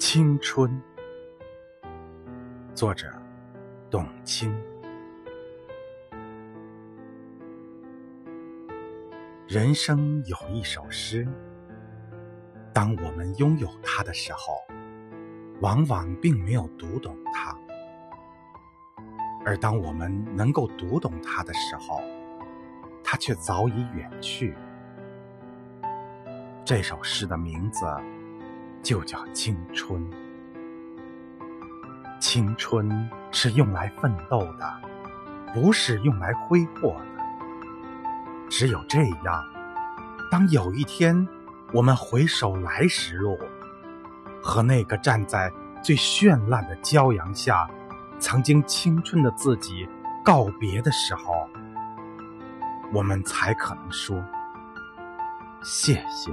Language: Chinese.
青春，作者董卿。人生有一首诗，当我们拥有它的时候，往往并没有读懂它；而当我们能够读懂它的时候，它却早已远去。这首诗的名字。就叫青春。青春是用来奋斗的，不是用来挥霍的。只有这样，当有一天我们回首来时路，和那个站在最绚烂的骄阳下，曾经青春的自己告别的时候，我们才可能说：谢谢。